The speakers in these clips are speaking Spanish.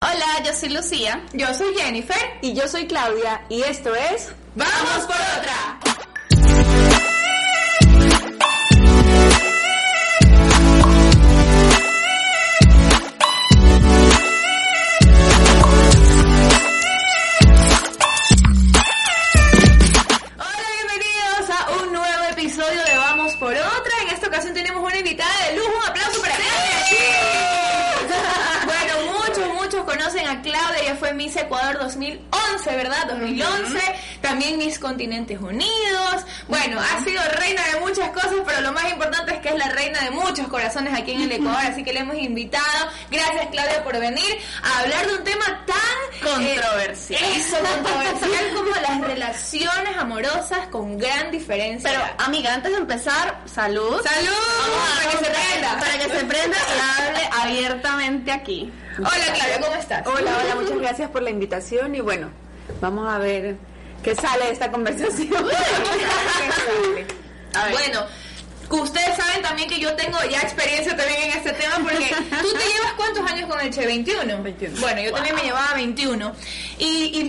Hola, yo soy Lucía. Yo soy Jennifer. Y yo soy Claudia. Y esto es... ¡Vamos por otra! Miss Ecuador 2011, ¿verdad? 2011. También Miss Continentes Unidos. Bueno, ha sido reina de muchas cosas, pero lo más importante es que es la reina de muchos corazones aquí en el Ecuador. Así que le hemos invitado. Gracias, Claudia, por venir a hablar de un tema tan eh, Controversial. eso, controversial como las relaciones amorosas con gran diferencia. Pero, amiga, antes de empezar, salud. ¡Salud! para que se prenda. Para que se prenda y hable abiertamente aquí. Hola, Claudia, ¿cómo estás? Hola, hola, muchas gracias por la invitación y bueno, vamos a ver qué sale de esta conversación. A ver. Bueno, ustedes saben también que yo tengo ya experiencia también en este tema porque tú te llevas cuántos años con el Che 21. 21. Bueno, yo también me llevaba 21. Y,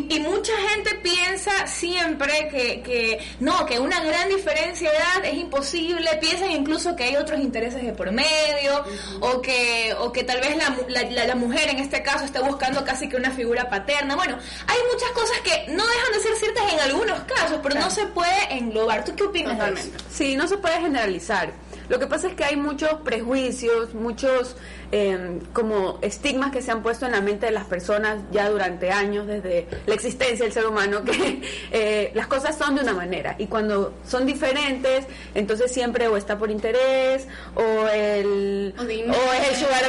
y, y mucha gente piensa siempre que, que no, que una gran diferencia de edad es imposible. Piensan incluso que hay otros intereses de por medio o, que, o que tal vez la, la, la- la mujer en este caso está buscando casi que una figura paterna. Bueno, hay muchas cosas que no dejan de ser ciertas en algunos casos, pero no se puede englobar. ¿Tú qué opinas? Totalmente. Sí, no se puede generalizar. Lo que pasa es que hay muchos prejuicios, muchos eh, como estigmas que se han puesto en la mente de las personas ya durante años, desde la existencia del ser humano, que eh, las cosas son de una manera. Y cuando son diferentes, entonces siempre o está por interés o el O es el sugar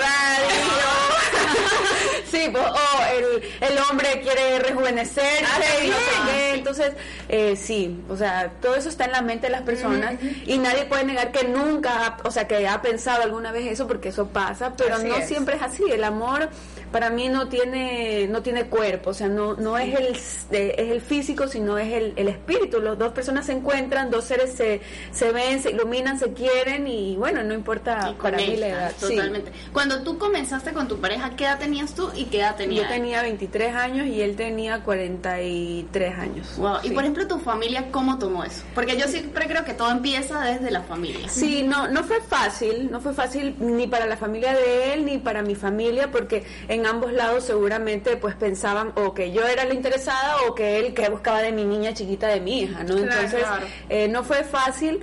o, sí, pues, o el, el hombre quiere rejuvenecer Ah, y no sé qué, entonces, eh, sí, o sea, todo eso está en la mente de las personas y nadie puede negar que nunca, ha- o sea, que ha pensado alguna vez eso porque eso pasa, pero Así no es. siempre es así. El amor para mí no tiene no tiene cuerpo, o sea, no no es el eh, es el físico, sino es el, el espíritu. Las dos personas se encuentran, dos seres se, se ven, se iluminan, se quieren y bueno, no importa Y para mí la edad. Sí. Totalmente. Cuando tú comenzaste con tu pareja, ¿qué edad tenías tú y qué edad tenía Yo tenía 23 años y él tenía 43 años. Wow. Y Sí. por ejemplo, tu familia, ¿cómo tomó eso? Porque yo siempre creo que todo empieza desde la familia. Sí, no, no fue fácil, no fue fácil ni para la familia de él ni para mi familia, porque en ambos lados seguramente pues pensaban o que yo era la interesada o que él que buscaba de mi niña chiquita de mi hija, ¿no? Claro, Entonces claro. eh, no fue fácil.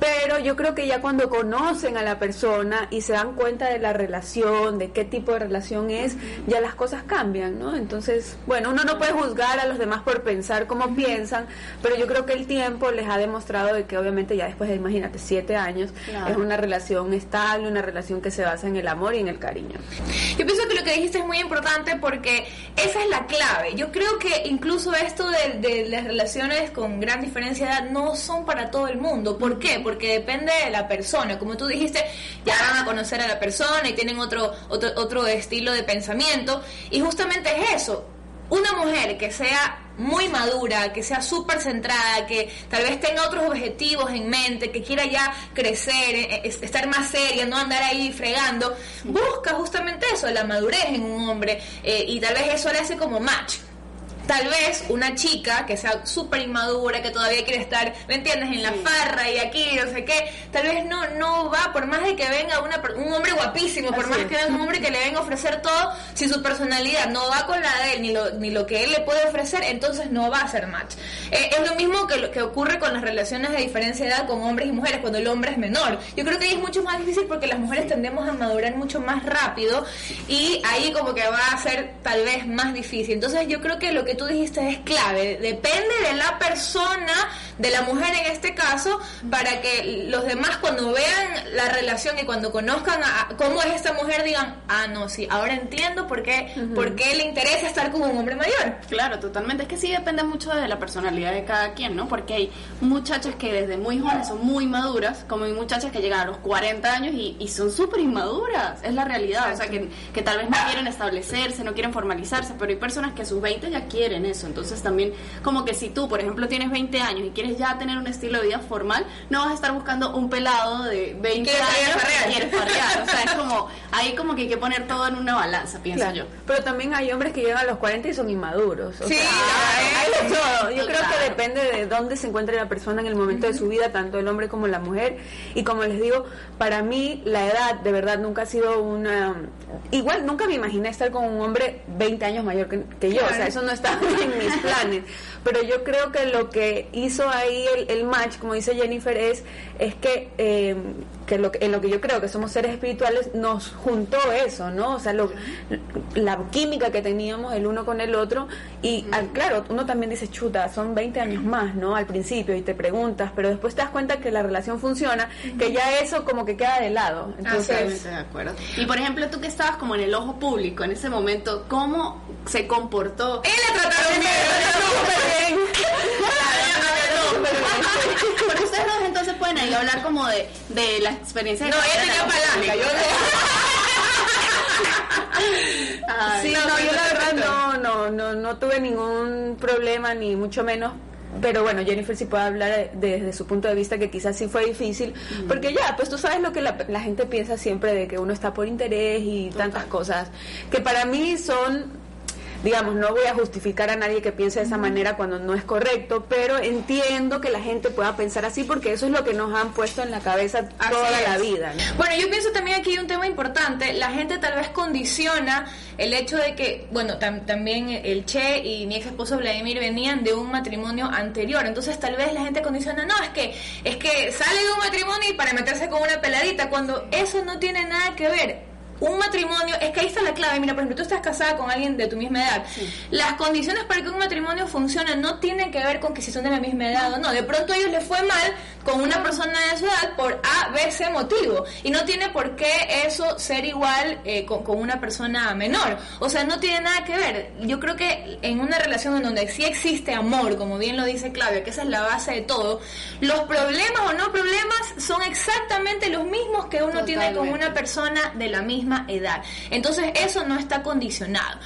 Pero yo creo que ya cuando conocen a la persona y se dan cuenta de la relación, de qué tipo de relación es, ya las cosas cambian, ¿no? Entonces, bueno, uno no puede juzgar a los demás por pensar como piensan, pero yo creo que el tiempo les ha demostrado de que obviamente ya después de, imagínate, siete años, Claro. es una relación estable, una relación que se basa en el amor y en el cariño. Yo pienso que que dijiste es muy importante porque esa es la clave. Yo creo que incluso esto de, de las relaciones con gran diferencia de edad no son para todo el mundo. ¿Por qué? Porque depende de la persona. Como tú dijiste, ya van a conocer a la persona y tienen otro, otro, otro estilo de pensamiento. Y justamente es eso. Una mujer que sea muy madura, que sea súper centrada, que tal vez tenga otros objetivos en mente, que quiera ya crecer, eh, eh, estar más seria, no andar ahí fregando, busca justamente eso, la madurez en un hombre eh, y tal vez eso le hace como match. Tal vez una chica que sea súper inmadura, que todavía quiere estar, ¿me entiendes?, en la farra y aquí, no sé qué, tal vez no no va, por más de que venga una, un hombre guapísimo, por Así más es. que venga un hombre que le venga a ofrecer todo, si su personalidad no va con la de él, ni lo, ni lo que él le puede ofrecer, entonces no va a ser match. Eh, es lo mismo que, lo que ocurre con las relaciones de diferencia de edad con hombres y mujeres, cuando el hombre es menor. Yo creo que ahí es mucho más difícil porque las mujeres tendemos a madurar mucho más rápido y ahí como que va a ser tal vez más difícil. Entonces yo creo que lo que tú dijiste es clave. Depende de la persona, de la mujer en este caso, para que los demás cuando vean la relación y cuando conozcan a, cómo es esta mujer digan, ah, no, sí, ahora entiendo por qué, por qué le interesa estar con un hombre mayor. Claro, totalmente. Es que sí depende mucho de la personalidad de cada quien, ¿no? Porque hay muchachas que desde muy jóvenes son muy maduras, como hay muchachas que llegan a los 40 años y, y son súper inmaduras. Es la realidad. O sea, que, que tal vez no quieren establecerse, no quieren formalizarse, pero hay personas que a sus 20 ya quieren eso. Entonces también, como que si tú, por ejemplo, tienes 20 años y quieres ya tener un estilo de vida formal, no vas a estar buscando un pelado de 20 ¿Quieres años que quiere farrear. O sea, es como, ahí como que hay que poner todo en una balanza, pienso Claro. yo. Pero también hay hombres que llegan a los 40 y son inmaduros. o Sí, sea, hay- hay de todo. Yo creo que depende de dónde se encuentre la persona en el momento de su vida, tanto el hombre como la mujer. Y como les digo, para mí la edad de verdad nunca ha sido una... Igual nunca me imaginé estar con un hombre 20 años mayor que, que yo. O sea, eso no estaba en mis planes. Pero yo creo que lo que hizo ahí el, el match, como dice Jennifer, es, es que, eh, que, lo, que- en lo que yo creo que somos seres espirituales nos juntó eso, ¿no? O sea, lo- la química que teníamos el uno con el otro. Y ah, claro, uno también dice, chuta, son 20 años más, ¿no? Al principio y te preguntas, pero después te das cuenta que la relación funciona, que ya eso como que queda de lado. Entonces, Totalmente de acuerdo. Y por ejemplo, tú que estabas como en el ojo público en ese momento, ¿cómo se comportó? Él la trataron bien. Ustedes dos entonces pueden ahí hablar como de, de la experiencia No, ella tenía palanca. Yo Sí, No, yo la verdad no, no, no, no tuve ningún problema, ni mucho menos. Pero bueno, Jennifer sí puede hablar desde su punto de vista que quizás sí fue difícil, porque ya, pues tú sabes lo que la, la gente piensa siempre de que uno está por interés y tantas cosas, que para mí son digamos, no voy a justificar a nadie que piense de esa manera cuando no es correcto, pero entiendo que la gente pueda pensar así porque eso es lo que nos han puesto en la cabeza Así toda es. la vida. ¿no? Bueno, yo pienso también aquí hay un tema importante. La gente tal vez condiciona el hecho de que, bueno, tam- también el Che y mi ex esposo Vladimir venían de un matrimonio anterior. Entonces tal vez la gente condiciona, no, es que, es que sale de un matrimonio y para meterse con una peladita, cuando eso no tiene nada que ver. Un matrimonio, es que ahí está la clave. Mira, por ejemplo, tú estás casada con alguien de tu misma edad. Las condiciones para que un matrimonio funcione no tienen que ver con que si son de la misma edad o no. De pronto a ellos les fue mal con una persona de su edad por A, B, C motivo. Y no tiene por qué eso ser igual eh, con, con una persona menor. O sea, no tiene nada que ver. Yo creo que en una relación en donde sí existe amor, como bien lo dice Claudia, que esa es la base de todo, los problemas o no problemas son exactamente los mismos que uno tiene con una persona de la misma edad. Entonces eso no está condicionado.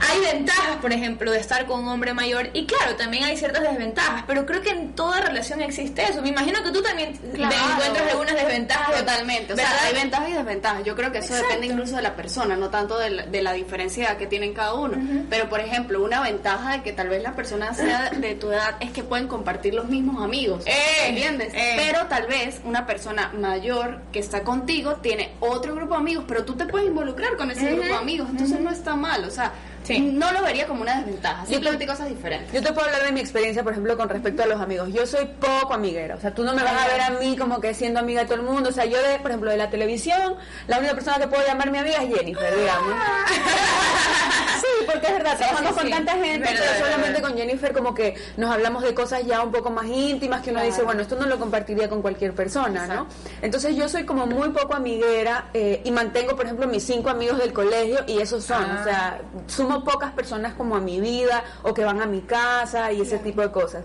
Hay ventajas, por ejemplo, de estar con un hombre mayor y claro, también hay ciertas desventajas, pero creo que en toda relación existe eso. Me imagino que tú también Claro. te encuentras algunas desventajas. de- Totalmente, o sea, ¿verdad? hay ventajas y desventajas. Yo creo que eso Exacto. depende incluso de la persona, no tanto de la, de la diferencia que tienen cada uno. Pero, por ejemplo, una ventaja de que tal vez la persona sea de tu edad es que pueden compartir los mismos amigos. Eh, ¿Entiendes? eh. Pero tal vez una persona mayor que está contigo tiene otro grupo de amigos, pero tú te puedes involucrar con ese grupo de amigos, entonces no está mal, o sea, Sí. no lo vería como una desventaja, simplemente cosas diferentes. Yo te puedo hablar de mi experiencia, por ejemplo, con respecto a los amigos. Yo soy poco amiguera, o sea, tú no me vas a ver a mí como que siendo amiga de todo el mundo. O sea, yo, de, por ejemplo, de la televisión, la única persona que puedo llamar mi amiga es Jennifer, digamos. Sí, porque es verdad, trabajamos con tanta gente, Verdad, pero solamente con Jennifer como que nos hablamos de cosas ya un poco más íntimas que uno dice, bueno, esto no lo compartiría con cualquier persona, ¿no? Entonces yo soy como muy poco amiguera eh, y mantengo, por ejemplo, mis cinco amigos del colegio y esos son, Ah. o sea, sumo pocas personas como a mi vida o que van a mi casa y ese tipo de cosas.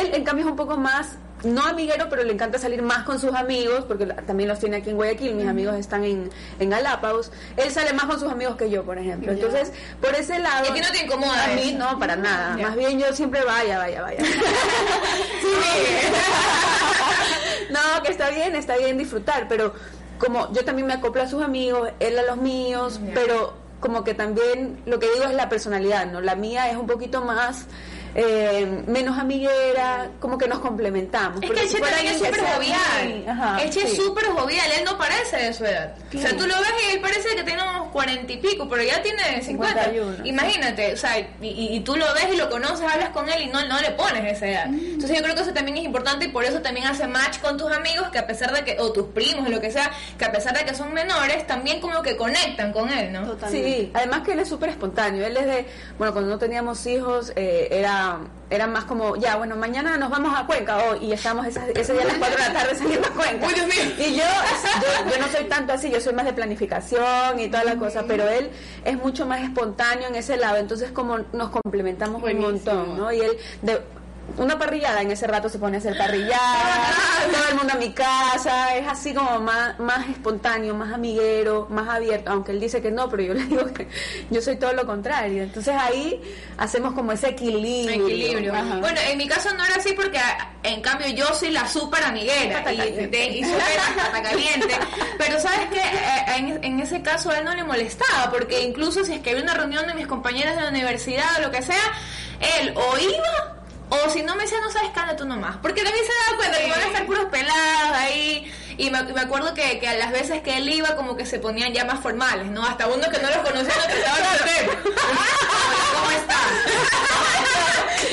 Él, en cambio, es un poco más, no amiguero, pero le encanta salir más con sus amigos, porque también los tiene aquí en Guayaquil, mis amigos están en, en Galápagos. Él sale más con sus amigos que yo, por ejemplo. Entonces, por ese lado... ¿Y no te incomoda A mí eso? no, para nada. Más bien yo siempre vaya, vaya, vaya. no, que está bien, está bien disfrutar, pero como yo también me acoplo a sus amigos, él a los míos, pero como que también lo que digo es la personalidad, ¿no? La mía es un poquito más eh, menos amiguera, como que nos complementamos. Es que el si Che fuera también es súper jovial. muy- ajá, el Che es sí. súper jovial, él no parece de su edad. O sea, tú lo ves y él parece que tiene unos cuarenta y pico, pero ya tiene 50. 51, Imagínate, o sea, y, y- y tú lo ves y lo conoces, hablas con él y no, no le pones esa edad. Entonces yo creo que eso también es importante y por eso también hace match con tus amigos que a pesar de que, o tus primos, o lo que sea, que a pesar de que son menores, también como que conectan con él, ¿no? Totalmente. Sí, además que él es súper espontáneo. Él es de, bueno, cuando no teníamos hijos, eh, era, era más como, ya, bueno, mañana nos vamos a Cuenca hoy y estamos esa- ese día a las 4 de la tarde saliendo a Cuenca. Uy, Dios mío. Y yo, yo, yo no soy tanto así, yo soy más de planificación y toda la cosa, pero él es mucho más espontáneo en ese lado, entonces como nos complementamos Buenísimo. un montón, ¿no? Y él, de, una parrillada, en ese rato se pone a hacer parrillada, todo el mundo a mi casa, es así como más, más espontáneo, más amiguero, más abierto, aunque él dice que no, pero yo le digo que yo soy todo lo contrario, entonces ahí hacemos como ese equilibrio. Bueno, en mi caso no era así porque en cambio yo soy la súper amiguera y, de- y caliente. Pero sabes que en, en ese caso a él no le molestaba porque incluso si es que había una reunión de mis compañeros de la universidad o lo que sea, él o iba o si no me decía no sabes anda tú nomás. Porque también se daba cuenta que van a estar puros pelados ahí. Y me, me acuerdo que, que a las veces que él iba como que se ponían ya más formales, ¿no? Hasta uno que no los conocía lo trataban de hacer. ¿cómo estás?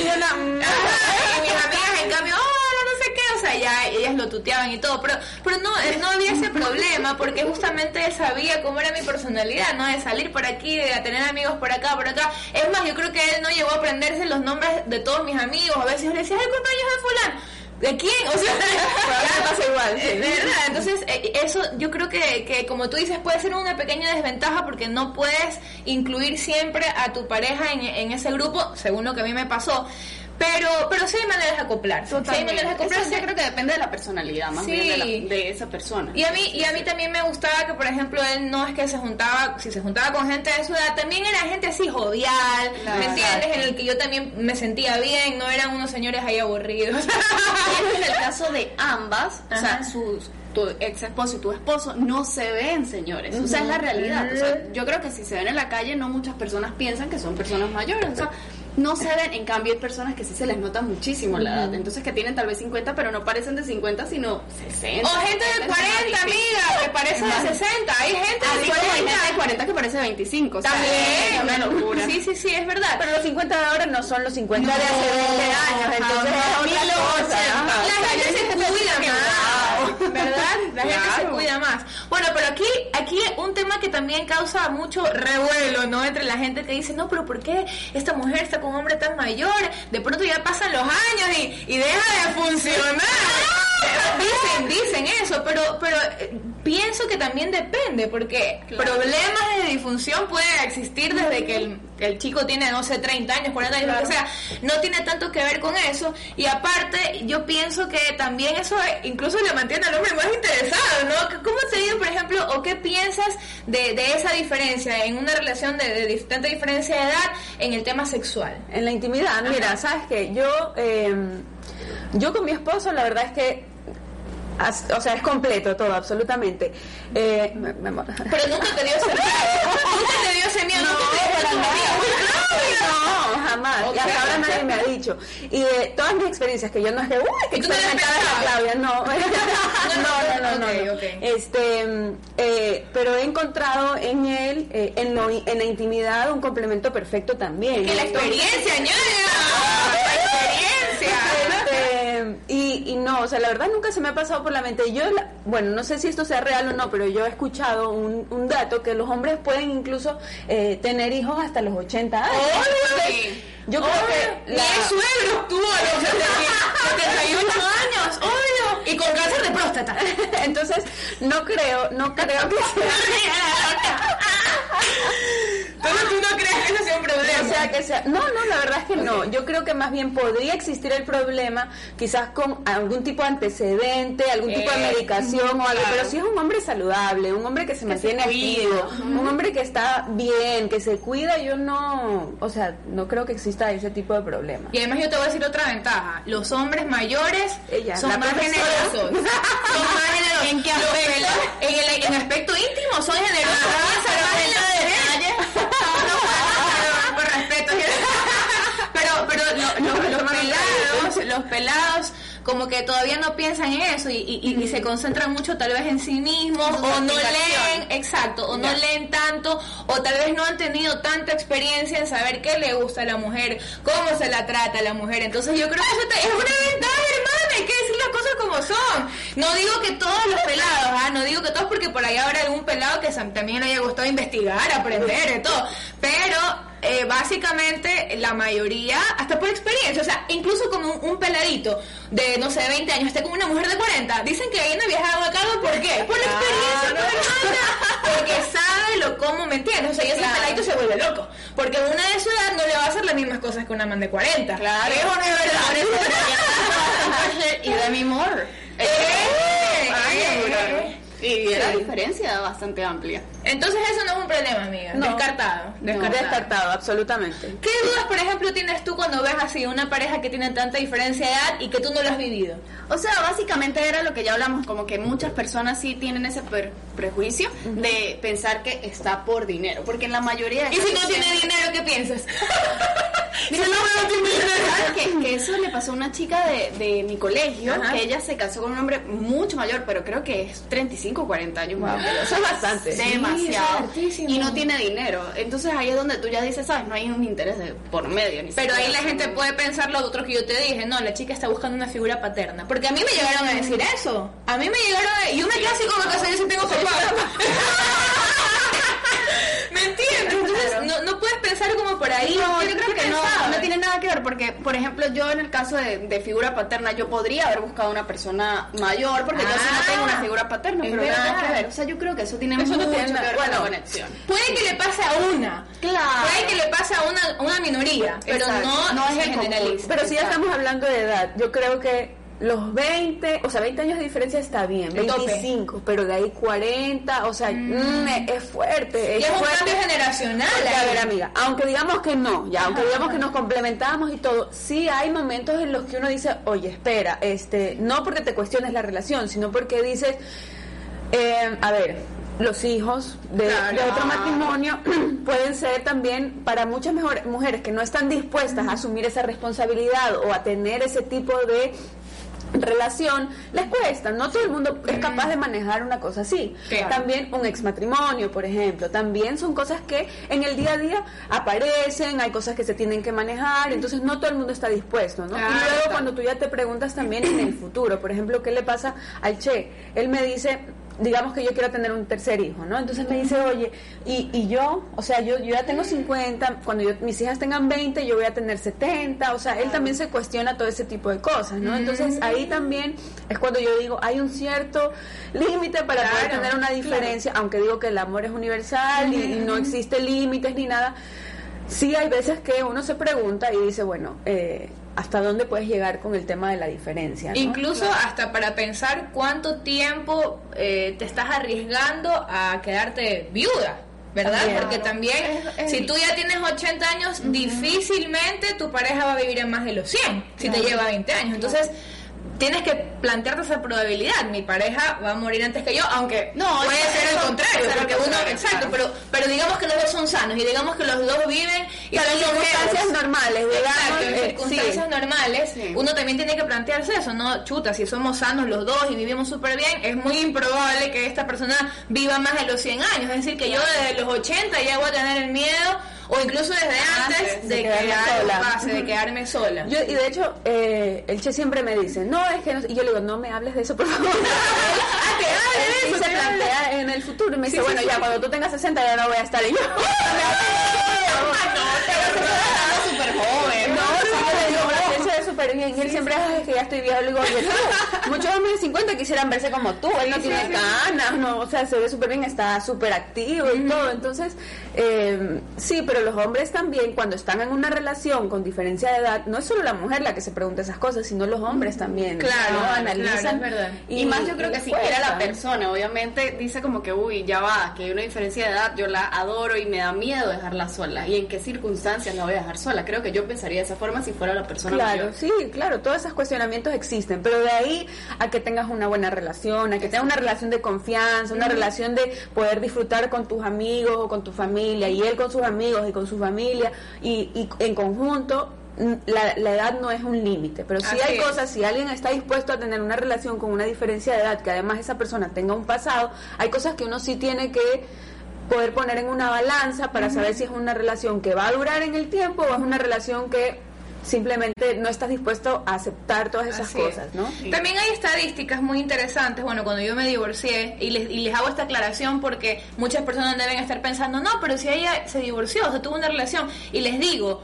Y una- mm, y mis amigas en cambio, sea, ya ellas lo tuteaban y todo, pero, pero no, eh, no había ese problema porque justamente él sabía cómo era mi personalidad, ¿no? De salir por aquí, de tener amigos por acá, por acá. Es más, yo creo que él no llegó a aprenderse los nombres de todos mis amigos, a veces yo le decía, ay, cumpleaños de fulano. ¿De quién? O sea, pasa igual, sí. De verdad, entonces eh, eso yo creo que, que como tú dices puede ser una pequeña desventaja porque no puedes incluir siempre a tu pareja en, en ese grupo, según lo que a mí me pasó. Pero, pero sí hay maneras de acoplarse. Sí hay maneras de Eso acoplarse. yo creo que depende de la personalidad más Sí. bien de, la- de esa persona. Y a mí y a mí también me gustaba que, por ejemplo, él no es que se juntaba, si se juntaba con gente de su edad, también era gente así jovial, ¿me entiendes? En el que yo también me sentía bien, no eran unos señores ahí aburridos. En el caso de ambas, o sea, sus tu ex esposo y tu esposo no se ven, señores. O sea, es la realidad. O sea, yo creo que si se ven en la calle, no muchas personas piensan que son personas mayores. O sea, no se ven. En cambio, hay personas que sí se les nota muchísimo la edad. Entonces, que tienen tal vez 50, pero no parecen de 50, sino 60. o gente de 40, amiga, que parece de 60. Hay gente de como hay 40. gente de 40 que parece 25. o sea, También. es una locura. Sí, sí, sí, es verdad. Pero los 50 de ahora no son los 50 de hace No, 20 años, entonces es otra cosa. La gente se cuida más, ¿verdad? La gente se cuida más. Bueno, pero aquí, aquí un tema que también causa mucho revuelo, ¿no? Entre la gente que dice, no, pero ¿por qué esta mujer está con un hombre tan mayor? De pronto ya pasan los años y, y deja de funcionar. Dicen, dicen eso, pero, pero eh, pienso que también depende, porque problemas de disfunción pueden existir desde que el, el chico tiene, no sé, 30 años, 40 años, lo que sea. No tiene tanto que ver con eso. Y aparte, yo pienso que también eso eh, incluso le mantiene al hombre más interesado, ¿no? ¿Cómo te digo, por ejemplo, o qué piensas de, de esa diferencia en una relación de, tanta diferencia de edad en el tema sexual? En la intimidad, mira, sabes que yo, eh, yo con mi esposo, la verdad es que, as- o sea, es completo todo, absolutamente. Eh, me- me amor. Pero nunca te dio ese miedo. Nunca te dio para ese miedo. No, jamás. Y hasta ahora nadie me ha dicho. Y de todas mis experiencias, que yo no es que, uy, que ¿Y tú no experimentada la? Claudia, no. no, no, no, no. Ok, no. Este, mm, eh, pero he encontrado en él, eh, en, lo- en la intimidad, un complemento perfecto también. Que la experiencia, ñaña. La experiencia. Este, y, y no, o sea, la verdad nunca se me ha pasado por la mente. Yo, la- bueno, no sé si esto sea real o no, pero yo he escuchado un, un dato que los hombres pueden incluso eh, tener hijos hasta los 80 años. Entonces, yo creo que Mi la- suegro estuvo a los 78 años, obvio. Y con cáncer de próstata. entonces no creo, no creo que sea. Entonces tú no crees que eso sea un problema. O sea, que sea. No, no, la verdad es que no. Yo creo que más bien podría existir el problema, quizás con algún tipo de antecedente, algún tipo de Eh, medicación o algo. Pero si es un hombre saludable, un hombre que se mantiene activo, un hombre que está bien, que se cuida, yo no. O sea, no creo que exista ese tipo de problema. Y además yo te voy a decir otra ventaja. Los hombres mayores Ella, son más generosos. Son más generosos. ¿En qué aspecto? En el en aspecto íntimo son generosos. Piensan más en pero mujer. No, no, por respeto. Los pelados, los pelados como que todavía no piensan en eso y, y- y- y se concentran mucho tal vez en sí mismos o no leen, exacto, o no leen tanto o tal vez no han tenido tanta experiencia en saber qué le gusta a la mujer, cómo se la trata a la mujer. Entonces yo creo que eso te- es una ventaja, hermana, hay que decir las cosas como son. No digo que todos los pelados, ¿ah? no digo que todos porque por ahí habrá algún pelado que también le haya gustado investigar, aprender, y todo. Pero eh, básicamente la mayoría, hasta por experiencia, o sea, incluso como un, peladito de, no sé, 20 años, esté con una mujer de 40, dicen que no viajado a cabo, ¿por qué? Por la experiencia, porque sabe lo cómo, ¿me entiendes? O sea, y ese peladito se vuelve loco, porque una de su edad no le va a hacer las mismas cosas que una man de 40. Claro. ¿Es o no es verdad? y Demi Moore. Eh, eh, y la diferencia bastante amplia. Entonces eso no es un problema, amiga. Descartado. Descartado. absolutamente. ¿Qué dudas, por ejemplo, tienes tú cuando ves así una pareja que tiene tanta diferencia de edad y que tú no lo has vivido? O sea, básicamente era lo que ya hablamos, como que muchas personas sí tienen ese prejuicio de pensar que está por dinero, porque en la mayoría de ¿Y si no tiene dinero, qué piensas? Mira, no, que, que, eso le pasó a una chica de, de mi colegio, que ella se casó con un hombre mucho mayor, pero creo que es 35 o 40 años más. Eso es bastante. Demasiado. y no tiene dinero. Entonces ahí es donde tú ya dices, ¿sabes? No hay un interés de por medio. Ni pero ahí la gente puede pensar lo otro que yo te dije, no, la chica está buscando una figura paterna. Porque a mí me llegaron a decir eso. A mí me llegaron a... Y una casi como que yo tengo papá. ¿Me entiendes? Entonces, no, como por ahí. No, yo creo que no, no tiene nada que ver, porque, por ejemplo, yo en el caso de, figura paterna, yo podría haber buscado una persona mayor, porque yo sí no tengo una ah, figura paterna, pero nada que ver. O sea, yo creo que eso tiene mucho que ver con la conexión. Puede que le pase a una. Claro. Puede que le pase a una, una minoría, pero no, no es generalista. Pero si ya estamos hablando de edad, yo creo que los 20, o sea, 20 años de diferencia está bien, 25, pero de ahí 40, o sea, mm. Mm, es fuerte. Es, y es un cambio generacional. a ver, amiga, aunque digamos que no, ya, aunque digamos que nos complementamos y todo, sí hay momentos en los que uno dice, oye, espera, este, no porque te cuestiones la relación, sino porque dices, eh, a ver, los hijos de, de, otro matrimonio pueden ser también para muchas mejor, mujeres que no están dispuestas a asumir esa responsabilidad o a tener ese tipo de relación les cuesta. No todo el mundo es capaz de manejar una cosa así. También un ex matrimonio, por ejemplo. También son cosas que en el día a día aparecen, hay cosas que se tienen que manejar, entonces no todo el mundo está dispuesto. ¿no? y luego cuando tú ya te preguntas también en el futuro, por ejemplo, ¿qué le pasa al Che? Él me dice, digamos que yo quiero tener un tercer hijo, ¿no? Entonces me dice, oye, y, y yo, o sea, yo, yo ya tengo 50, cuando yo, mis hijas tengan 20, yo voy a tener 70, o sea, él también se cuestiona todo ese tipo de cosas, ¿no? Entonces ahí también es cuando yo digo, hay un cierto límite para poder tener una diferencia, aunque digo que el amor es universal y, no existe límites ni nada. Sí hay veces que uno se pregunta y dice, bueno, eh, hasta dónde puedes llegar con el tema de la diferencia. Incluso hasta para pensar cuánto tiempo eh, te estás arriesgando a quedarte viuda. ¿Verdad? Porque también, si tú ya tienes 80 años, difícilmente tu pareja va a vivir en más de los 100, si te lleva 20 años. Entonces, tienes que plantearte esa probabilidad. Mi pareja va a morir antes que yo, aunque no, puede ser el contrario, porque uno, exacto, pero, pero digamos que los dos son sanos y digamos que los dos viven y son circunstancias normales, exacto, en eh, circunstancias normales, uno también tiene que plantearse eso, no, chuta, si somos sanos los dos y vivimos súper bien, es muy improbable que esta persona viva más de los 100 años, es decir, que yo desde los 80 ya voy a tener el miedo o incluso desde antes, de, que de quedarme sola. Yo, y de hecho, eh, el Che siempre me dice, no, es que no, y yo le digo, no me hables de eso, por favor. ah, que hable de eso. se plantea en el futuro y me dice, bueno, ya cuando tú tengas 60 ya no voy a estar. Y yo, no, súper joven. No, súper bien. Y él siempre es que ya estoy viejo. Le digo, muchos hombres de 50 quisieran verse como tú. Él no tiene canas, no, o sea, se ve súper bien, está súper activo y todo. Entonces, eh, sí, pero los hombres también, cuando están en una relación con diferencia de edad, no es solo la mujer la que se pregunta esas cosas, sino los hombres también. Claro, analizan. verdad. Y, más yo creo que si quiere la persona, obviamente dice como que, uy, ya va, que hay una diferencia de edad, yo la adoro y me da miedo dejarla sola. ¿Y en qué circunstancias la voy a dejar sola? Creo que yo pensaría de esa forma si fuera la persona claro, Sí, claro, todos esos cuestionamientos existen, pero de ahí a que tengas una buena relación, a que tengas una relación de confianza, una relación de poder disfrutar con tus amigos o con tu familia y él con sus amigos y con su familia y, en conjunto, la, edad no es un límite, pero si hay cosas, si alguien está dispuesto a tener una relación con una diferencia de edad, que además esa persona tenga un pasado, hay cosas que uno sí tiene que poder poner en una balanza para saber si es una relación que va a durar en el tiempo o es una relación que simplemente no estás dispuesto a aceptar todas esas Así cosas, es. ¿no? También hay estadísticas muy interesantes. Bueno, cuando yo me divorcié, y les, y les hago esta aclaración porque muchas personas deben estar pensando, no, pero si ella se divorció, o sea, tuvo una relación, y les digo,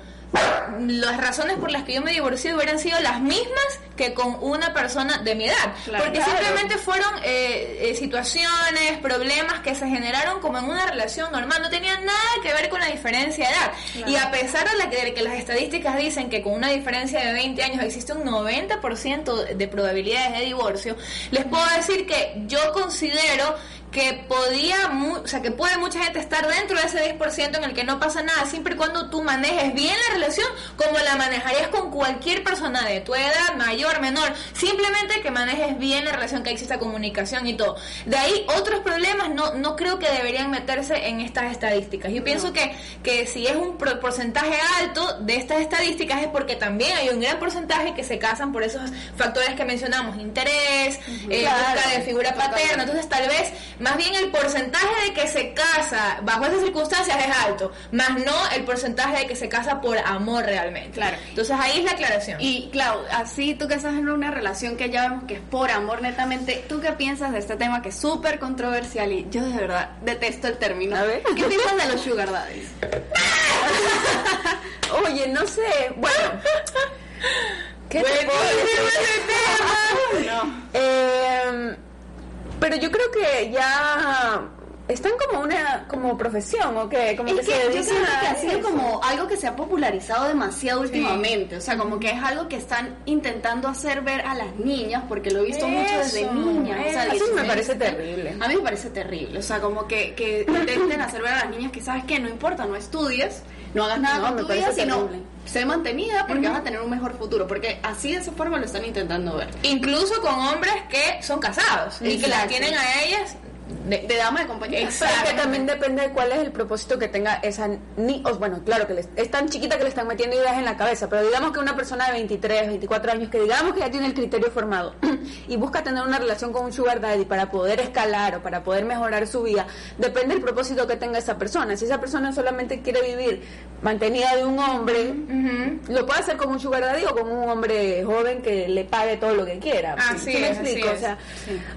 las razones por las que yo me divorcié hubieran sido las mismas que con una persona de mi edad. Claro. porque Claro. simplemente fueron eh, eh, situaciones, problemas que se generaron como en una relación normal. No tenían nada que ver con la diferencia de edad. Y a pesar de, la que, de que las estadísticas dicen que con una diferencia de 20 años existe un 90% de probabilidades de divorcio, les puedo decir que yo considero que podía, mu- o sea, que puede mucha gente estar dentro de ese 10% en el que no pasa nada, siempre y cuando tú manejes bien la relación como la manejarías con cualquier persona de tu edad, mayor, menor, simplemente que manejes bien la relación, que exista comunicación y todo. De ahí otros problemas no, no creo que deberían meterse en estas estadísticas. Yo pienso que, que si es un pro- porcentaje alto de estas estadísticas es porque también hay un gran porcentaje que se casan por esos factores que mencionamos, interés, eh, Claro, busca de figura paterna, entonces tal vez más bien el porcentaje de que se casa bajo esas circunstancias es alto, más no el porcentaje de que se casa por amor realmente. Claro. Entonces ahí es la aclaración. Y Clau, así tú que estás en una relación que ya vemos que es por amor netamente, ¿tú qué piensas de este tema que es súper controversial y yo de verdad detesto el término? A ver. ¿Qué piensas de los sugar daddies? Oye, no sé, bueno. ¿Qué te Buenísimo puedo decir? No. Eh, pero yo creo que ya están como una como profesión o que como Es que, que se yo que ha sido como algo que se ha popularizado demasiado últimamente, o sea, como que es algo que están intentando hacer ver a las niñas, porque lo he visto mucho desde Eso, niñas, o sea, Eso me 16, parece terrible. A mí me parece terrible, o sea, como que, que intenten hacer ver a las niñas que sabes que no importa, no estudies, no hagas nada No, con tu vida, sino terrible. Sé mantenida porque vas a tener un mejor futuro, porque así de esa forma lo están intentando ver. Incluso con hombres que son casados y que las tienen a ellas de, De dama de compañía. Exacto. Que también depende de cuál es el propósito que tenga esa ni o, bueno, claro que les- es tan chiquita que le están metiendo ideas en la cabeza, pero digamos que una persona de 23, 24 años que digamos que ya tiene el criterio formado y busca tener una relación con un sugar daddy para poder escalar o para poder mejorar su vida, depende del propósito que tenga esa persona. Si esa persona solamente quiere vivir mantenida de un hombre, lo puede hacer con un sugar daddy o con un hombre joven que le pague todo lo que quiera. Así ¿Sí me es, así explico? es. O sea, Es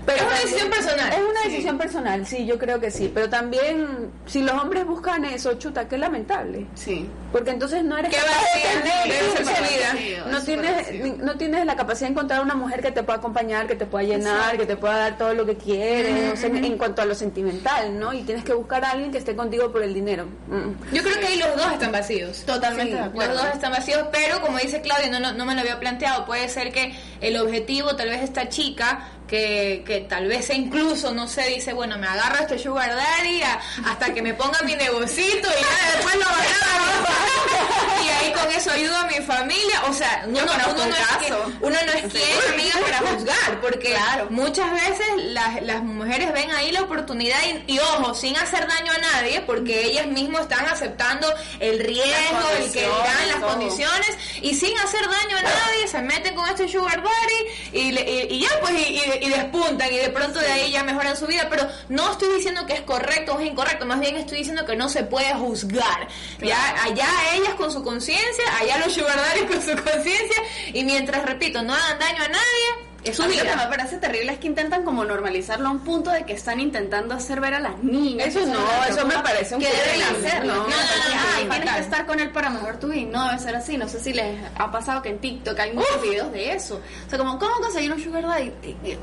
pero una también- decisión personal. Es una Sí. decisión personal, sí, yo creo que sí. Pero también, si los hombres buscan eso, chuta, qué lamentable. Sí. Porque entonces no eres Qué capaz de tener No es tienes, no tienes la capacidad de encontrar una mujer que te pueda acompañar, que te pueda llenar, que te pueda dar todo lo que quieres, o sea, en, en cuanto a lo sentimental, ¿no? Y tienes que buscar a alguien que esté contigo por el dinero. Mm. Yo creo que ahí los dos están vacíos. Totalmente Sí, de Los dos están vacíos, pero como dice Claudia, no, no, no me lo había planteado, puede ser que el objetivo, tal vez esta chica, que, que tal vez incluso, no sé, dice, bueno, me agarro este sugar daddy a- hasta que me ponga mi negocito y ya después lo agarro y ahí con eso ayudo a mi familia. O sea, uno, no es quien- uno no es quien, amiga, para juzgar, porque Claro. muchas veces las, las mujeres ven ahí la oportunidad y, y, ojo, sin hacer daño a nadie, porque ellas mismas están aceptando el riesgo, el que dirán las todo. condiciones, y sin hacer daño a nadie, se meten con este sugar daddy y, y- y ya pues, y, y- y despuntan, y de pronto de ahí ya mejoran su vida, pero no estoy diciendo que es correcto o es incorrecto, más bien estoy diciendo que no se puede juzgar, ya allá ellas con su conciencia, allá los sugar con su conciencia, y mientras, repito, no hagan daño a nadie, es su A mí lo que me parece terrible es que intentan como normalizarlo a un punto de que están intentando hacer ver a las niñas. Eso no, eso me parece un que deben hacerlo. no, no, no, Ay, tienes que estar con él para mejorar tu vida. No debe ser así. No sé si les ha pasado que en TikTok hay muchos videos de eso. O sea, como, ¿cómo conseguir un sugar daddy?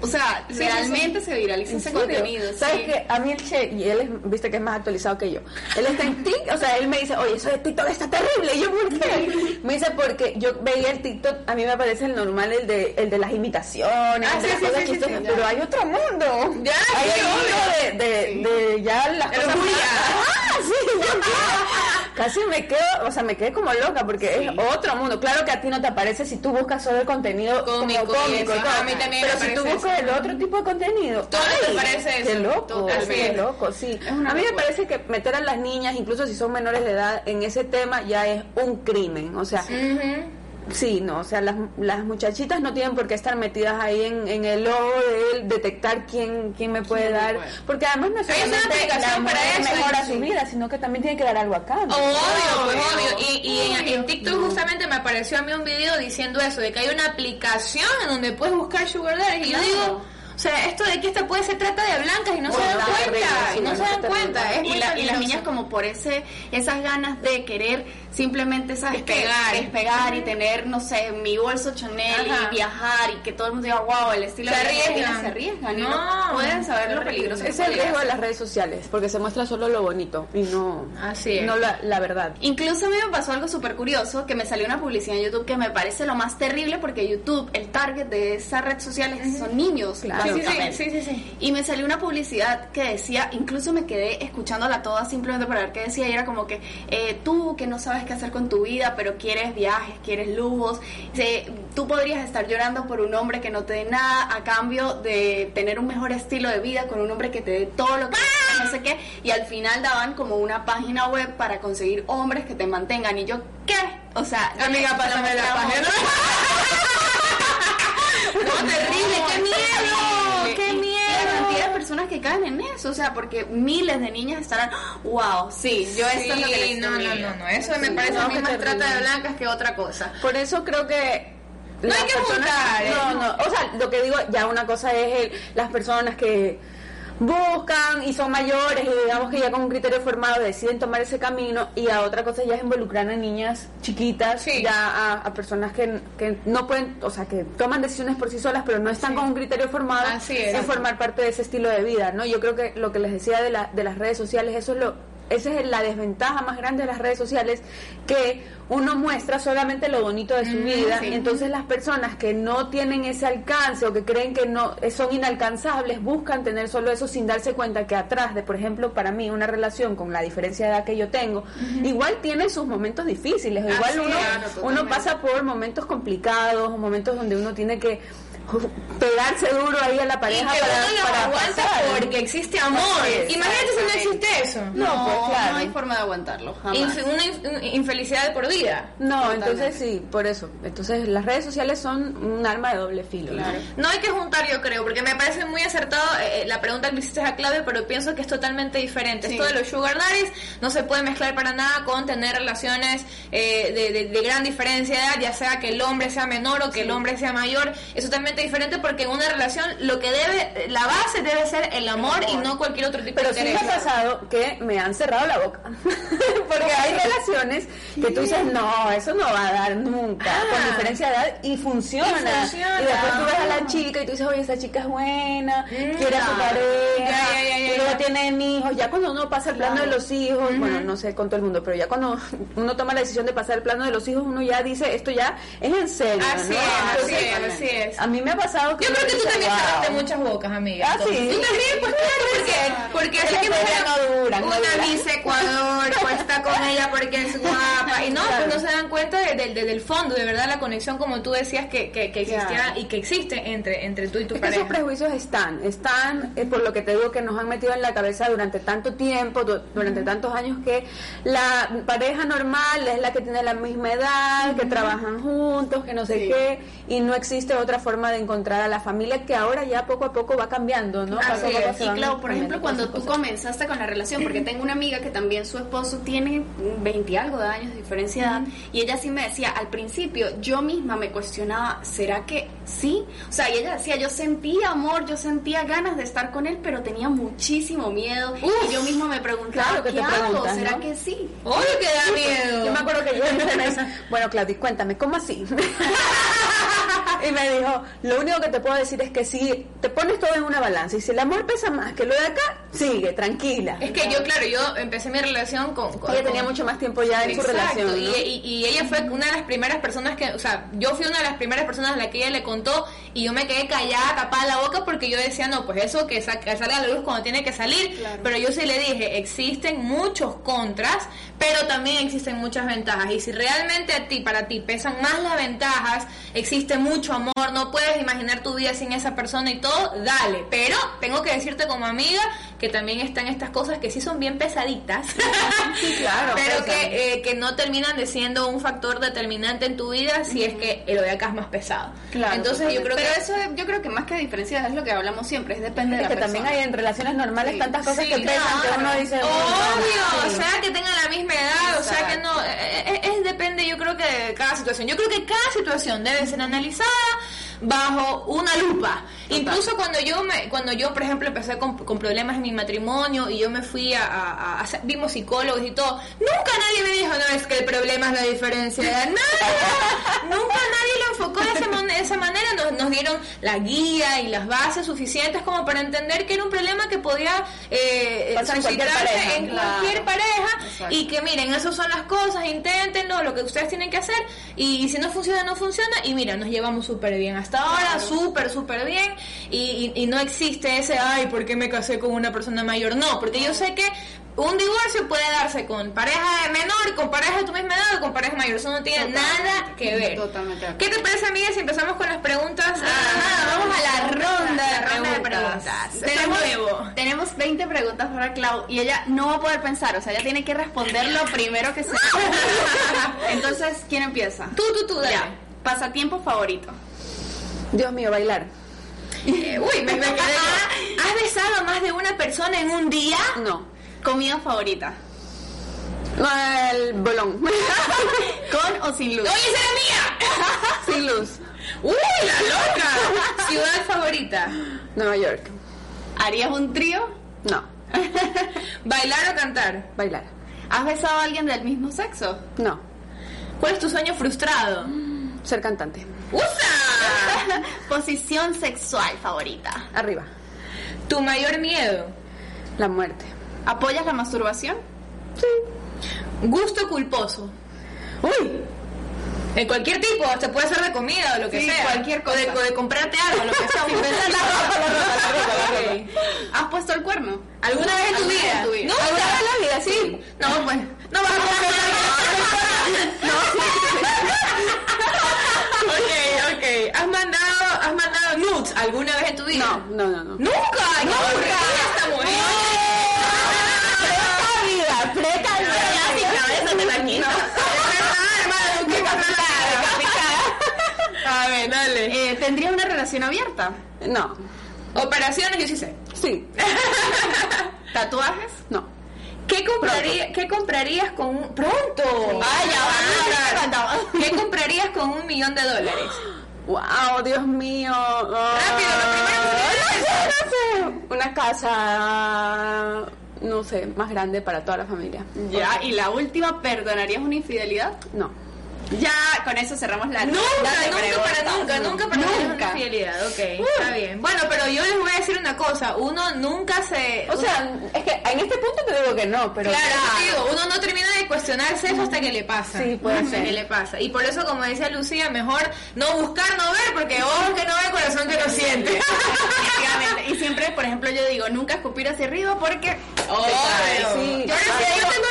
O sea, sí, realmente se viraliza ¿En ese contenido. ¿Sabes sí. que A mí el Che, y él es, viste que es más actualizado que yo. Él está en TikTok, o sea, él me dice, oye, eso de TikTok está terrible. Y yo, ¿por qué? Me dice, porque yo veía el TikTok, a mí me parece el normal, el de, el de las imitaciones, Ah, el de sí, las sí, cosas sí, sí, chistosas, sí, pero hay otro mundo. Ya, hay el mundo de, de, de ya las cosas Ah, sí, yo quiero. Casi me quedo, o sea, me quedé como loca porque es otro mundo. Claro que a ti no te aparece si tú buscas solo el contenido Cómico cómico, eso. y todo. A mí también me pero si tú buscas el otro tipo de contenido, Todo te parece qué eso, loco, qué sí. A mí me parece que meter a las niñas, incluso si son menores de edad, en ese tema ya es un crimen. O sea, Ujú. Sí, no, o sea, las, las muchachitas no tienen por qué estar metidas ahí en, en el ojo de él, detectar quién, quién me puede dar, porque además no es solamente aplicación la para mujer eso, mejora sí. su vida, sino que también tiene que dar algo a cambio. Obvio, pues obvio. Y, y en, en TikTok justamente me apareció a mí un video diciendo eso, de que hay una aplicación en donde puedes buscar sugar daddies. Y yo digo, o sea, esto de que esta puede se trata de blancas y no se dan cuenta. Y no no se dan cuenta. Es y, la- y las niñas como por ese esas ganas de querer simplemente sabes qué? Despegar. despegar y tener no sé mi bolso Chanel Ajá. y viajar y que todo el mundo diga wow el estilo Se de vida que tiene", arriesgan. se arriesgan y No, no pueden saber lo peligroso que Es el riesgo de las redes sociales, porque se muestra solo lo bonito y no, Así es. no la, la verdad. Incluso a mí me pasó algo súper curioso, que me salió una publicidad en YouTube que me parece lo más terrible porque YouTube, el target de esa red social es- son niños, Claro. Sí, sí, sí, básicamente. sí, sí, sí. Y me salió una publicidad que decía, incluso me quedé escuchándola toda simplemente para ver qué decía, y era como que eh, tú que no sabes qué hacer con tu vida, pero quieres viajes, quieres lujos, se- tú podrías estar llorando por un hombre que no te dé nada a cambio de tener un mejor estilo de vida con un hombre que te dé todo lo que no sé qué, y al final daban como una página web para conseguir hombres que te mantengan, y yo, ¿qué? O sea, Amiga, pásame la página. No, terrible, qué miedo, qué miedo. Personas que caen en eso, o sea, porque miles de niñas estarán, wow, sí, yo esto es lo que Sí, les no, no, no, no, eso me parece no, a mí más terrible. trata de blancas que otra cosa. Por eso creo que No hay que juzgar, ¿eh? No, no, o sea, lo que digo, ya una cosa es el- las personas que buscan y son mayores y digamos que ya con un criterio formado deciden tomar ese camino y a otra cosa ya es involucrar a niñas chiquitas, Sí. ya a, a personas que, que no pueden, o sea, que toman decisiones por sí solas pero no están con un criterio formado Así es. en formar parte de ese estilo de vida, ¿no? Yo creo que lo que les decía de, la, de las redes sociales, eso es lo esa es la desventaja más grande de las redes sociales, que uno muestra solamente lo bonito de su vida, sí. entonces las personas que no tienen ese alcance o que creen que no eh, son inalcanzables buscan tener solo eso sin darse cuenta que atrás de, por ejemplo, para mí una relación con la diferencia de edad que yo tengo, igual tiene sus momentos difíciles, igual uno, claro, uno pasa por momentos complicados, o momentos donde uno tiene que pegarse duro ahí a la Y pareja que para, uno lo para aguanta pasar. porque existe amor. Imagínate si no existe eso. No, pues, claro. no hay forma de aguantarlo, jamás. Inf- una inf- infelicidad de por vida. No, Totalmente. entonces sí, por eso. Entonces las redes sociales son un arma de doble filo. ¿no? Claro. No hay que juntar, yo creo, porque me parece muy acertado eh, la pregunta que le hiciste a Claudio, pero pienso que es totalmente diferente. Sí. Esto de los sugar daddies no se puede mezclar para nada con tener relaciones eh, de, de- de gran diferencia de edad, ya sea que el hombre sea menor o que el hombre sea mayor. Es totalmente diferente porque en una relación lo que debe, la base debe ser el amor, y no cualquier otro tipo Pero de sí me ha pasado que me han cerrado la boca. Porque hay relaciones que tú dices, no, eso no va a dar nunca, Ah. con diferencia de edad, y funciona. Y funciona. Y después tú ves a la chica y tú dices, oye, esta chica es buena, quiere a su claro. pareja, Ya, ya, ya, ya, y luego ya. tienen hijos. Ya cuando uno pasa el plano de los hijos, bueno, no sé con todo el mundo, pero ya cuando uno toma la decisión de pasar el plano de los hijos, uno ya dice, esto ya es en serio. Así ¿no? es, así es, así es. A mí me ha pasado que Yo creo que tú dice, también "Wow". cerraste muchas bocas, amiga. Ah, sí. Tú también, pues claro, porque, porque así Las que no duran, no una duran. Miss Ecuador, pues está con ella porque es guapa. Y no, Claro. pues no se dan cuenta de- de- de- del fondo, de verdad, la conexión, como tú decías, que, que, que existía y que existe entre, entre tú y tu Es que esos pareja. prejuicios están, están eh, por lo que te digo que nos han metido en la cabeza durante tanto tiempo, du- durante tantos años que la pareja normal es la que tiene la misma edad, que trabajan juntos, que no sé Sí. qué, y no existe otra forma de encontrar a la familia que ahora ya poco a poco va cambiando, ¿no? Así Poco poco Y claro, por ejemplo, cuando tú comenzaste con la relación, porque tengo una amiga que también su esposo tiene 20 y algo de años de diferencia de edad, y ella sí me decía, al principio yo misma me cuestionaba, ¿será que sí? O sea, y ella decía, yo sentía amor, yo sentía ganas de estar con él, pero tenía muchísimo miedo, y yo misma me preguntaba, Claro que ¿qué hago? ¿Será ¿no? que sí? Obvio que da miedo. Yo me acuerdo que yo bueno, Claudia, cuéntame, ¿cómo así? y me dijo, lo único que te puedo decir es que si te pones todo en una balanza y si el amor pesa más que lo de acá, sigue, tranquila. Es que yo, claro, yo empecé mi relación con... con Ella tenía mucho más tiempo ya en su Exacto, relación. ¿no? y, y- y ella fue una de las primeras personas que, o sea, yo fui una de las primeras personas a la que ella le contó y yo me quedé callada, tapada la boca porque yo decía, no, pues eso que, sa- que salga a la luz cuando tiene que salir, pero yo sí le dije, existen muchos contras, pero también existen muchas ventajas y si realmente a ti, para ti pesan más las ventajas, existe mucho amor, no puedes imaginar tu vida sin esa persona y todo, dale. Pero tengo que decirte como amiga que también están estas cosas que sí son bien pesaditas, claro, pero que, eh, que no terminan de siendo un factor determinante en tu vida si es que lo de acá es más pesado. Claro, Entonces yo creo totalmente. que Pero eso yo creo que más que diferencias es lo que hablamos siempre, es depende de Es la que también persona. hay en relaciones normales Sí. tantas cosas Sí, que pesan que claro. uno dice Obvio, "Uy, o sea que tengan la misma edad, o sea que no, eh, eh, es, depende yo creo que de cada situación. Yo creo que cada situación debe ser analizada bajo una lupa. Incluso cuando yo me, cuando yo por ejemplo empecé con, con problemas en mi matrimonio y yo me fui a, a- vimos psicólogos y todo, nunca nadie me dijo, no, es que el problema es la diferencia de edad. Nada, nunca nadie lo enfocó de esa, mon- de esa manera, nos, nos dieron la guía y las bases suficientes como para entender que era un problema que podía eh, Pasa en cualquier pareja, en claro. cualquier pareja Exacto. y que miren, esas son las cosas, inténtenlo, lo que ustedes tienen que hacer y si no funciona, no funciona y mira, nos llevamos súper bien hasta ahora, súper, súper bien y, y- y no existe ese, ay, ¿por qué me casé con una persona mayor? No, porque yo sé que un divorcio puede darse con pareja de menor, con pareja de tu misma edad o con pareja mayor, eso no tiene nada que ver. Totalmente. ¿Qué te parece, amiga, si empezamos con las preguntas? Ah, vamos a la ronda de, La ronda de preguntas. Es Tenemos, nuevo. tenemos 20 preguntas para Clau y ella no va a poder pensar, o sea, ella tiene que responder lo primero que se Entonces, ¿quién empieza? Tú, tú, tú, dale. Ya. Pasatiempo favorito. Dios mío, bailar. Eh, uy, me, me quedé. ¿Has besado a más de una persona en un día? No. Comida favorita. El bolón. ¿Con o sin luz? ¡Oye, esa era mía! Sin luz. ¡Uy, la loca! ¿Ciudad favorita? Nueva York. ¿Harías un trío? No. ¿Bailar o cantar? Bailar. ¿Has besado a alguien del mismo sexo? No. ¿Cuál es tu sueño frustrado? Ser cantante. ¡Usa! Posición sexual favorita. Arriba. ¿Tu mayor miedo? La muerte. ¿Apoyas la masturbación? ¿Gusto culposo? Uy. De cualquier tipo, hasta puede ser de comida o lo que Sí, sea. cualquier cosa. O de, comprarte algo, lo que sea. La ropa. ¿Has puesto el cuerno? ¿Alguna vez en tu ¿Alguna vez vida? en vez en la vida? Sí. No, pues. No vas a Ok, ok. ¿Has mandado, has mandado nudes alguna vez en tu vida? No, no, no, no. Nunca, nunca. Esta mujer. vida, preca Ya, mi cabeza te la quito. Es verdad, hermano, qué complicada. A ver, dale. ¿Tendrías una relación abierta? No. Operaciones, yo sí sé. Sí. ¿Tatuajes? No. ¿Qué, compraría, ¿Qué comprarías con un... ¡Pronto! Vaya, Vaya, vaya. ¿Qué comprarías con un millón de dólares? Wow, Dios mío. Rápido, lo Ah, no sé, no sé. Una casa, no sé, más grande para toda la familia. Ya, y la última, ¿perdonarías una infidelidad? No. Ya, con eso cerramos la Nunca, nunca para nunca, nunca para Nunca. una infidelidad, ok, está bien. Bueno, pero yo les voy a decir una cosa, uno nunca se... O sea, es que en este punto te digo que no, pero. Claro, digo, uno no termina de cuestionarse eso hasta que le pasa. Sí, puede Hasta ser. que le pasa. Y por eso, como decía Lucía, mejor no buscar, no ver, porque ojos que no ven, corazón que no siente. Y siempre, por ejemplo, yo digo, nunca escupir hacia arriba porque... Obvio. Sí. Ahora sí, yo tengo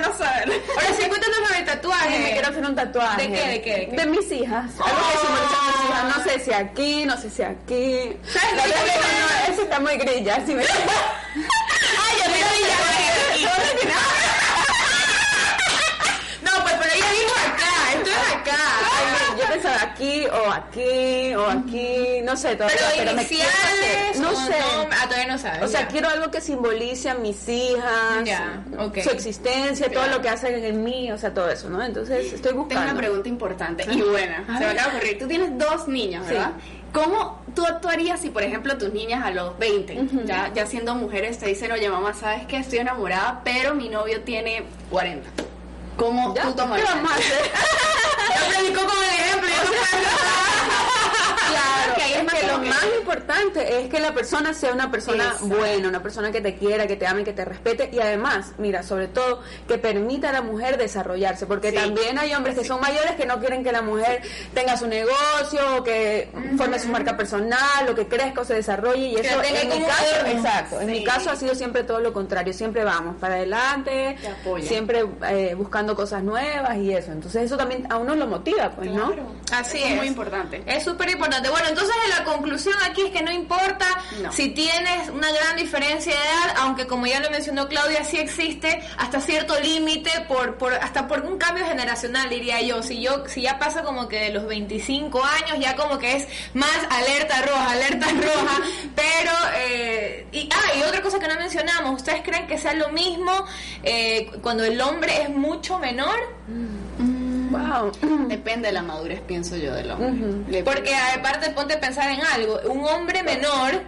no saber. Ahora sí, cuéntanos sobre el tatuaje. Ay, me quiero hacer un tatuaje. ¿De qué, de qué, de qué? De mis hijas. Algo que simboliza a mis hijas. No sé si aquí, no sé si aquí. ¿Sabes La qué? verdad que no, eso está muy grilla. Si me... Ay, yo me No, pues pero ella dijo acá, esto es acá. Ay, yo pensaba aquí o aquí o aquí, no sé todavía, Pero iniciales, no sé. no, ah, todavía no sabes. O sea, quiero algo que simbolice a mis hijas, Ya, su existencia, todo lo que hacen en mí, o sea, todo eso, ¿no? Entonces estoy Tengo buscando. una pregunta importante y buena. Se me acaba de ocurrir. Tú tienes dos niños, ¿verdad? ¿Cómo tú actuarías si, por ejemplo, tus niñas a los 20, ya, ya siendo mujeres, te dicen, oye, mamá, ¿sabes qué? Estoy enamorada, pero mi novio tiene 40. ¿Cómo ¿Ya? tú ¿Qué tomarías? vamos a hacer? Ya predicó como el ejemplo, ya no puedo- Claro, que lo más importante es que la persona sea una persona Exacto. buena, una persona que te quiera, que te ame, que te respete y además, mira, sobre todo, que permita a la mujer desarrollarse, porque Sí. también hay hombres que son mayores que no quieren que la mujer tenga su negocio, o que forme su marca personal, o que crezca o se desarrolle y Que eso en mi caso, exacto, en mi caso ha sido siempre todo lo contrario, siempre vamos para adelante, siempre eh, buscando cosas nuevas y eso, entonces eso también a uno lo motiva, pues, ¿no? Así es. es muy importante. Es súper importante. Bueno, entonces la conclusión aquí es que no importa No. si tienes una gran diferencia de edad, aunque como ya lo mencionó Claudia, sí existe hasta cierto límite, por, por, hasta por un cambio generacional, diría yo. Si yo si ya pasa como que de los 25 años, ya como que es más alerta roja, alerta roja. Pero, eh, y, ah, y otra cosa que no mencionamos, ¿ustedes creen que sea lo mismo eh, cuando el hombre es mucho menor? Wow. Depende de la madurez, pienso yo, del hombre. Porque aparte ponte a pensar en algo, un hombre menor,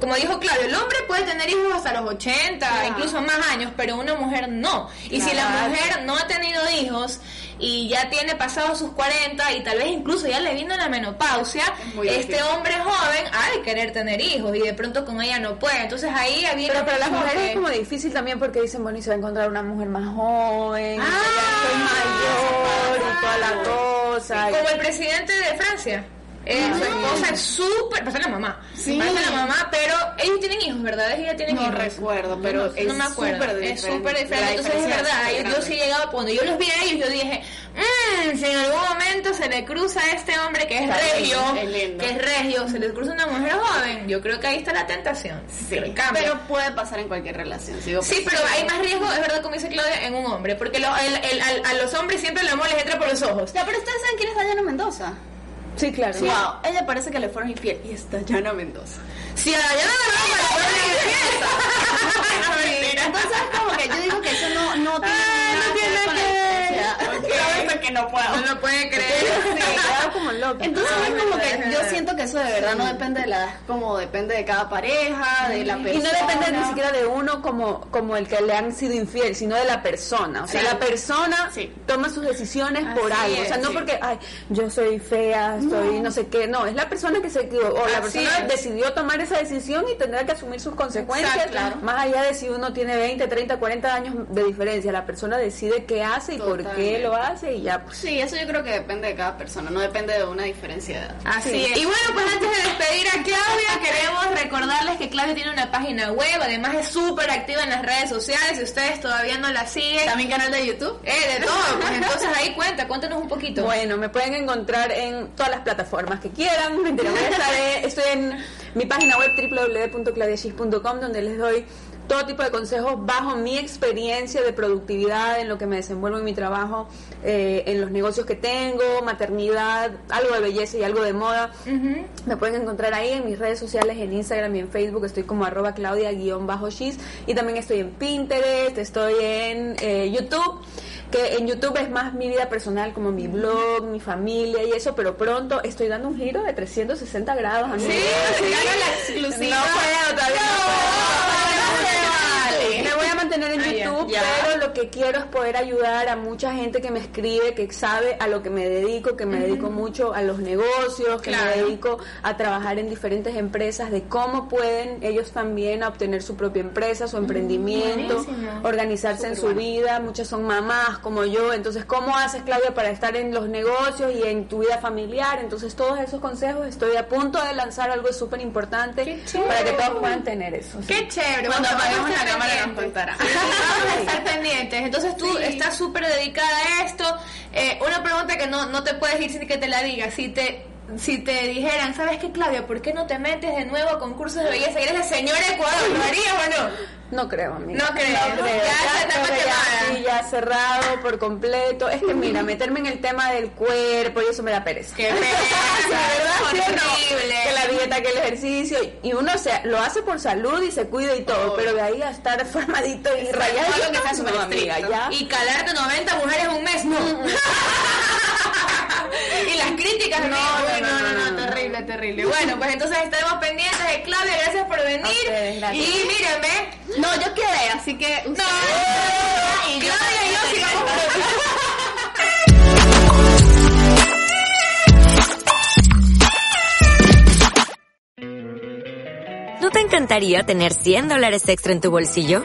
como dijo Claudio, el hombre puede tener hijos hasta los 80, Claro. incluso más años, pero una mujer no. Y si la mujer no ha tenido hijos y ya tiene pasado sus 40 y tal vez incluso ya le vino la menopausia, Es este difícil. hombre joven ha de querer tener hijos y de pronto con ella no puede. Entonces ahí viene Pero para las mujeres es como difícil también porque dicen, bueno, y se va a encontrar una mujer más joven, Ah, ya mayor y toda la cosa. Como el presidente de Francia. Eh, su esposa es súper, parece la mamá, Sí. parece la mamá, pero ellos tienen hijos, ¿verdad? Ella tienen No hos. recuerdo, pero no, es no me acuerdo. súper es súper diferente. Entonces es verdad, yo, yo sí llegaba cuando yo los vi a ellos, yo dije, mmm, si en algún momento se le cruza a este hombre que es Está regio, lindo, que es regio, se le cruza una mujer joven, yo creo que ahí está la tentación. Sí, el pero puede pasar en cualquier relación. sigo Sí, pero hay más riesgo, es verdad, como dice Claudia, en un hombre, porque lo- el- el- al- a los hombres siempre el amor les entra por los ojos. Ya, pero ustedes saben quién es Dayana Mendoza. Sí, claro. Wow, ella parece que le fueron infiel. Y es Dayana Mendoza. Si a Dayana Sí, Entonces es como que yo digo que eso no, no tiene nada que ver con la diferencia. Sabes que no puedo. no lo puede creer. Sí, como loco. Entonces es como que yo siento que eso de verdad no depende de la edad, como depende de cada pareja, de la Y persona. no depende ni siquiera de uno como, como el que le han sido infiel, sino de la persona. O sea, Sí. la persona Sí. toma sus decisiones por algo. o sea, no sí. porque, ay, yo soy fea, soy no sé qué. No, es la persona que se equivocó. O la Así persona es. decidió tomar esa decisión y tendrá que asumir sus consecuencias. Exacto, claro. Más allá de si uno tiene 20, 30, 40 años de diferencia. La persona decide qué hace y por qué lo hace y ya, pues. Sí, eso yo creo que depende de cada persona, no depende de una diferencia de edad. Así Sí. es. Y bueno, pues antes de despedir a Claudia, queremos recordarles que Claudia tiene una página web, además es súper activa en las redes sociales, si ustedes todavía no la siguen. También canal de YouTube. Eh, de todo, pues entonces ahí cuenta, cuéntanos un poquito. Bueno, me pueden encontrar en todas las plataformas que quieran. Mentira, voy a estar, eh, estoy en mi página web www.claudiachis.com donde les doy todo tipo de consejos bajo mi experiencia de productividad en lo que me desenvuelvo en mi trabajo, eh, en los negocios que tengo, maternidad, algo de belleza y algo de moda. Me pueden encontrar ahí en mis redes sociales, en Instagram y en Facebook. Estoy como arroba claudia-shis. Y también estoy en Pinterest, estoy en eh, YouTube. Que en YouTube es más mi vida personal, como mi blog, mi familia y eso. Pero pronto estoy dando un giro de 360 grados. amigos. Sí, Sí. la exclusiva. No puedo, todavía no puedo. Mantener en Ah. YouTube, pero lo que quiero es poder ayudar a mucha gente que me escribe, que sabe a lo que me dedico, que me dedico mucho a los negocios, que Claro. me dedico a trabajar en diferentes empresas, de cómo pueden ellos también obtener su propia empresa, su emprendimiento, buenísimo. organizarse en su vida. Muchas son mamás como yo, entonces, ¿cómo haces, Claudia, para estar en los negocios y en tu vida familiar? Entonces, todos esos consejos, estoy a punto de lanzar algo súper importante para que todos puedan tener eso. sí. Qué chévere. Cuando a apagamos la cámara nos contará. Vamos a estar pendientes. Entonces tú estás súper dedicada a esto. Eh, una pregunta que no, no te puedes ir sin que te la diga. Si te si te dijeran, ¿sabes qué, Claudia? ¿Por qué no te metes de nuevo a concursos de belleza? ¿Eres la señora Ecuador? ¿Lo harías o no? No creo, amiga. No creo. No creo. Ya etapa creo ya, sí, ya cerrado por completo. Es que mira, meterme en el tema del cuerpo y eso me da pereza. Qué pereza, Sí, ¿verdad? ¿Sí o no? horrible. Que la dieta, que el ejercicio. Y uno se, lo hace por salud y se cuida y todo. Pero de ahí a estar formadito y rayado. algo que sea no, amiga, ya. Y calarte 90 mujeres un mes, no. y las críticas, no, no, no, no, no, terrible, terrible. Bueno, pues entonces estaremos pendientes. De Claudia, gracias por venir. y mírenme, No, yo quedé, así que no, Claudia y yo sí vamos. Por encantaría tener 100 dólares extra en tu bolsillo?